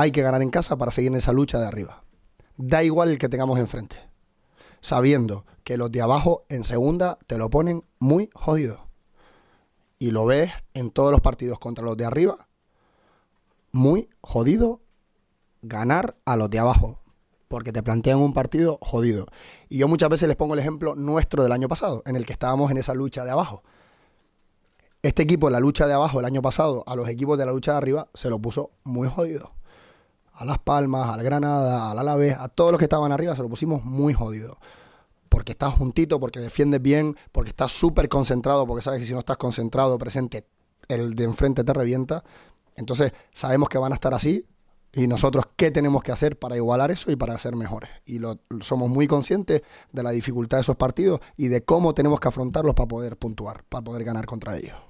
hay que ganar en casa para seguir en esa lucha de arriba. Da igual el que tengamos enfrente. Sabiendo que los de abajo en segunda te lo ponen muy jodido. Y lo ves en todos los partidos contra los de arriba. Muy jodido ganar a los de abajo. Porque te plantean un partido jodido. Y yo muchas veces les pongo el ejemplo nuestro del año pasado, en el que estábamos en esa lucha de abajo. Este equipo la lucha de abajo el año pasado, a los equipos de la lucha de arriba, se lo puso muy jodido a Las Palmas, al Granada, al Alavés, a todos los que estaban arriba se lo pusimos muy jodido. Porque estás juntito, porque defiendes bien, porque estás súper concentrado, porque sabes que si no estás concentrado, presente, el de enfrente te revienta. Entonces sabemos que van a estar así y nosotros qué tenemos que hacer para igualar eso y para ser mejores. Y lo, somos muy conscientes de la dificultad de esos partidos y de cómo tenemos que afrontarlos para poder puntuar, para poder ganar contra ellos.